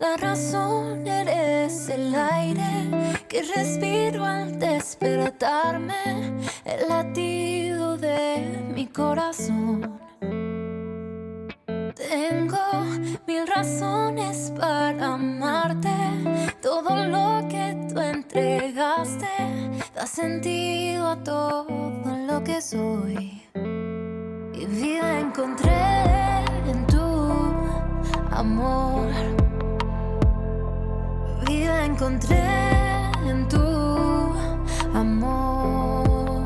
La razón eres el aire que respiro al despertarme, el latido de mi corazón. Tengo mil razones para amarte, todo lo que tú entregaste da sentido a todo lo que soy. Y vida encontré en tu amor encontré en tu amor.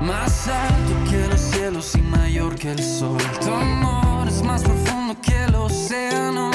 Más alto que los cielos y mayor que el sol. Tu amor es más profundo que el océano.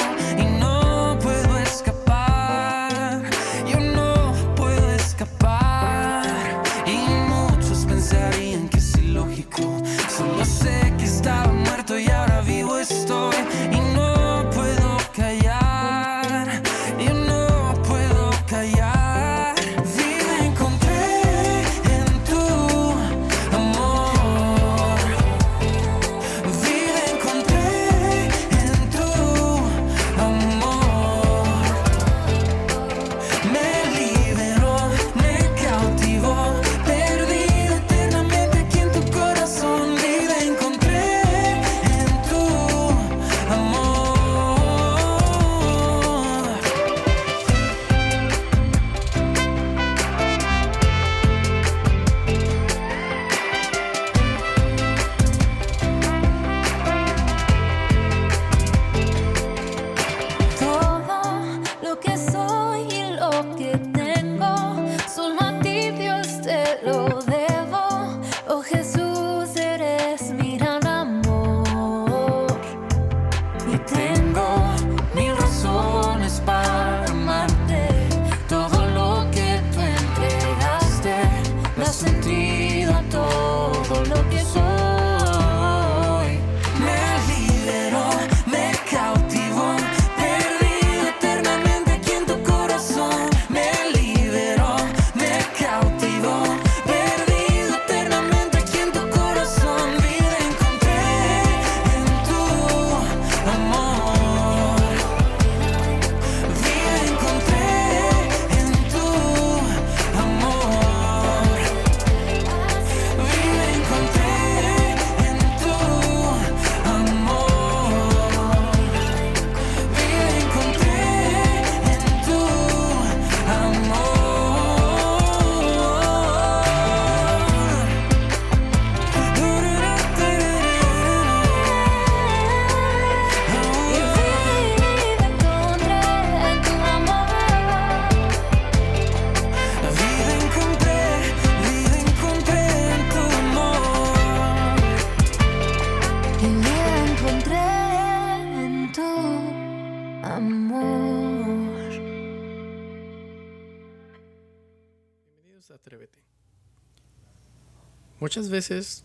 Muchas veces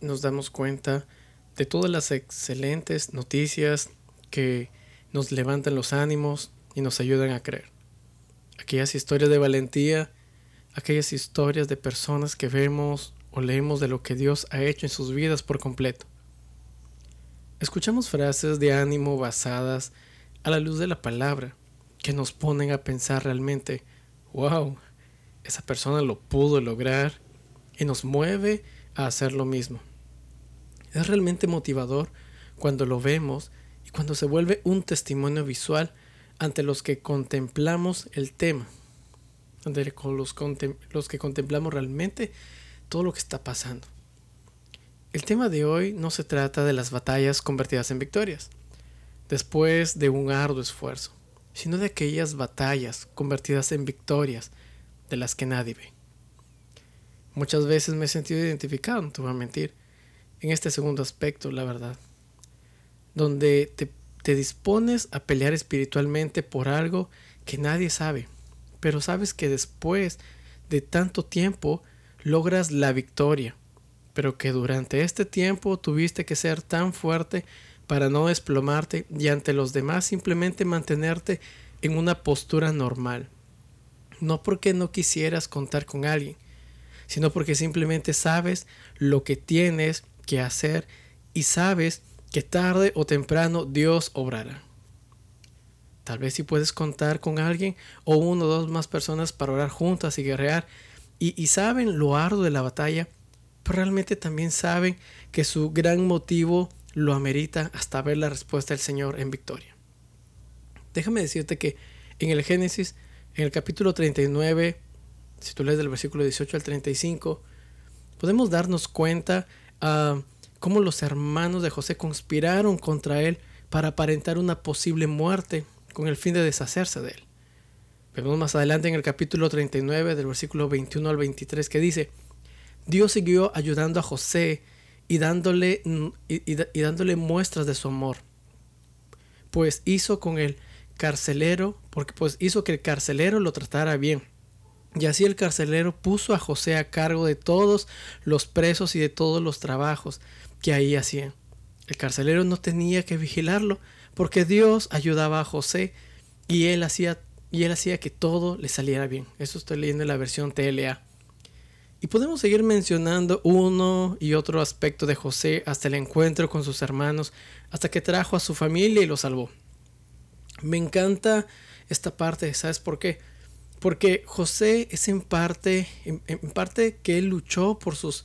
nos damos cuenta de todas las excelentes noticias que nos levantan los ánimos y nos ayudan a creer. Aquellas historias de valentía, aquellas historias de personas que vemos o leemos de lo que Dios ha hecho en sus vidas por completo. Escuchamos frases de ánimo basadas a la luz de la palabra que nos ponen a pensar realmente, wow, esa persona lo pudo lograr y nos mueve a hacer lo mismo. Es realmente motivador cuando lo vemos y cuando se vuelve un testimonio visual ante los que contemplamos el tema, ante los, los que contemplamos realmente todo lo que está pasando. El tema de hoy no se trata de las batallas convertidas en victorias, después de un arduo esfuerzo, sino de aquellas batallas convertidas en victorias de las que nadie ve. Muchas veces me he sentido identificado, no te voy a mentir, en este segundo aspecto, la verdad. Donde te, te dispones a pelear espiritualmente por algo que nadie sabe, pero sabes que después de tanto tiempo logras la victoria, pero que durante este tiempo tuviste que ser tan fuerte para no desplomarte y ante los demás simplemente mantenerte en una postura normal. No porque no quisieras contar con alguien, sino porque simplemente sabes lo que tienes que hacer y sabes que tarde o temprano Dios obrará. Tal vez si puedes contar con alguien o uno o dos más personas para orar juntas y guerrear y, y saben lo arduo de la batalla, pero realmente también saben que su gran motivo lo amerita hasta ver la respuesta del Señor en victoria. Déjame decirte que en el Génesis, en el capítulo 39, si tú lees del versículo 18 al 35, podemos darnos cuenta ah, cómo los hermanos de José conspiraron contra él para aparentar una posible muerte con el fin de deshacerse de él. Vemos más adelante en el capítulo 39 del versículo 21 al 23 que dice, Dios siguió ayudando a José y dándole, y, dándole muestras de su amor, pues hizo con el carcelero, porque pues hizo que el carcelero lo tratara bien. Y así el carcelero puso a José a cargo de todos los presos y de todos los trabajos que ahí hacían. El carcelero no tenía que vigilarlo, porque Dios ayudaba a José y él hacía y él hacía que todo le saliera bien. Eso estoy leyendo en la versión TLA. Y podemos seguir mencionando uno y otro aspecto de José hasta el encuentro con sus hermanos, hasta que trajo a su familia y lo salvó. Me encanta esta parte, ¿sabes por qué? Porque José es en parte, en, parte que él luchó por sus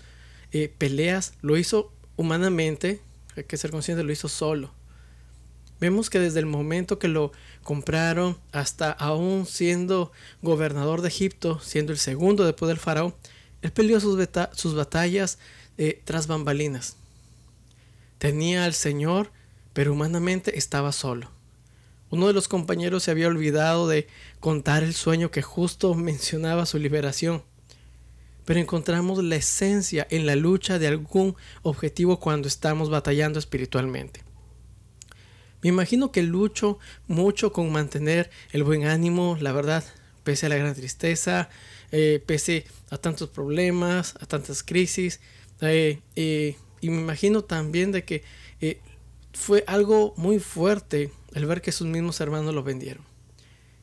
eh, peleas, lo hizo humanamente, hay que ser consciente, lo hizo solo. Vemos que desde el momento que lo compraron hasta aún siendo gobernador de Egipto, siendo el segundo después del faraón, él peleó sus, batallas eh, tras bambalinas. Tenía al Señor, pero humanamente estaba solo. Uno de los compañeros se había olvidado de contar el sueño que justo mencionaba su liberación. Pero encontramos la esencia en la lucha de algún objetivo cuando estamos batallando espiritualmente. Me imagino que lucho mucho con mantener el buen ánimo, la verdad, pese a la gran tristeza, eh, pese a tantos problemas, a tantas crisis. Eh, eh, y me imagino también de que fue algo muy fuerte el ver que sus mismos hermanos lo vendieron.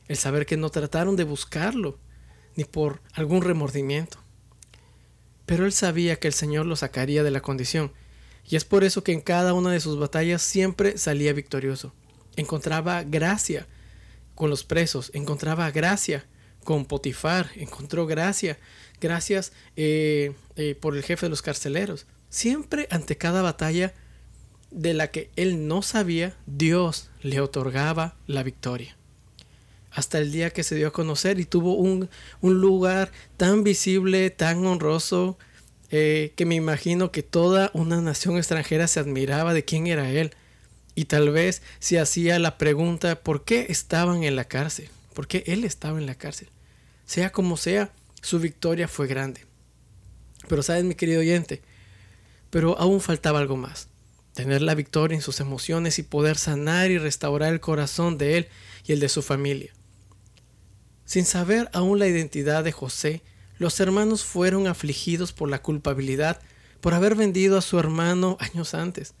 El saber que no trataron de buscarlo, ni por algún remordimiento. Pero él sabía que el Señor lo sacaría de la condición y es por eso que en cada una de sus batallas siempre salía victorioso. Encontraba gracia con los presos, encontraba gracia con Potifar, encontró gracia, gracias eh, eh, por el jefe de los carceleros. Siempre ante cada batalla de la que él no sabía, Dios le otorgaba la victoria. Hasta el día que se dio a conocer y tuvo un, un lugar tan visible, tan honroso, eh, que me imagino que toda una nación extranjera se admiraba de quién era él. Y tal vez se hacía la pregunta por qué estaban en la cárcel, por qué él estaba en la cárcel. Sea como sea, su victoria fue grande. Pero sabes, mi querido oyente, pero aún faltaba algo más. Tener la victoria en sus emociones y poder sanar y restaurar el corazón de él y el de su familia. Sin saber aún la identidad de José, los hermanos fueron afligidos por la culpabilidad por haber vendido a su hermano años antes.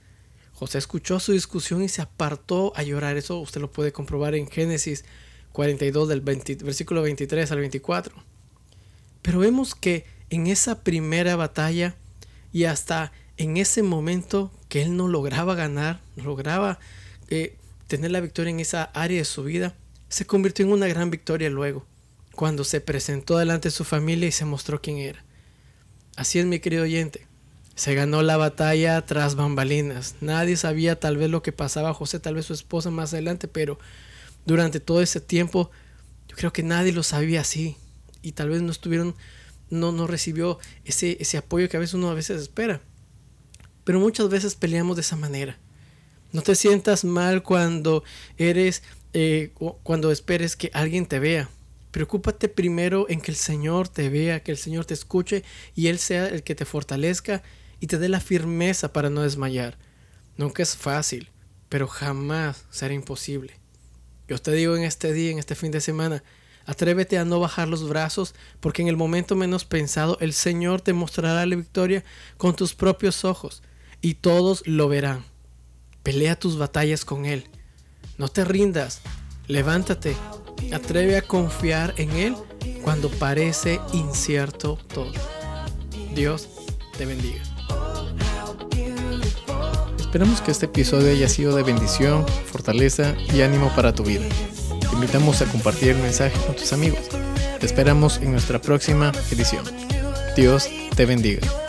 José escuchó su discusión y se apartó a llorar. Eso usted lo puede comprobar en Génesis 42 del versículo 23 al 24. Pero vemos que en esa primera batalla y hasta en ese momento que él no lograba ganar, lograba eh, tener la victoria en esa área de su vida, se convirtió en una gran victoria luego cuando se presentó delante de su familia y se mostró quién era. Así es mi querido oyente. Se ganó la batalla tras bambalinas. Nadie sabía tal vez lo que pasaba a José, tal vez su esposa más adelante, pero durante todo ese tiempo yo creo que nadie lo sabía así. Y tal vez no estuvieron, no, no recibió ese, ese apoyo que a veces uno a veces espera. Pero muchas veces peleamos de esa manera. No te sientas mal cuando eres, eh, cuando esperes que alguien te vea Preocúpate primero en que el Señor te vea, que el Señor te escuche y Él sea el que te fortalezca y te dé la firmeza para no desmayar. Nunca es fácil, pero jamás será imposible. Yo te digo en este día, en este fin de semana, atrévete a no bajar los brazos, porque en el momento menos pensado el Señor te mostrará la victoria con tus propios ojos, y todos lo verán. Pelea tus batallas con Él. No te rindas, levántate, atreve a confiar en Él cuando parece incierto todo. Dios te bendiga. Esperamos que este episodio haya sido de bendición, fortaleza y ánimo para tu vida. Te invitamos a compartir el mensaje con tus amigos. Te esperamos en nuestra próxima edición. Dios te bendiga.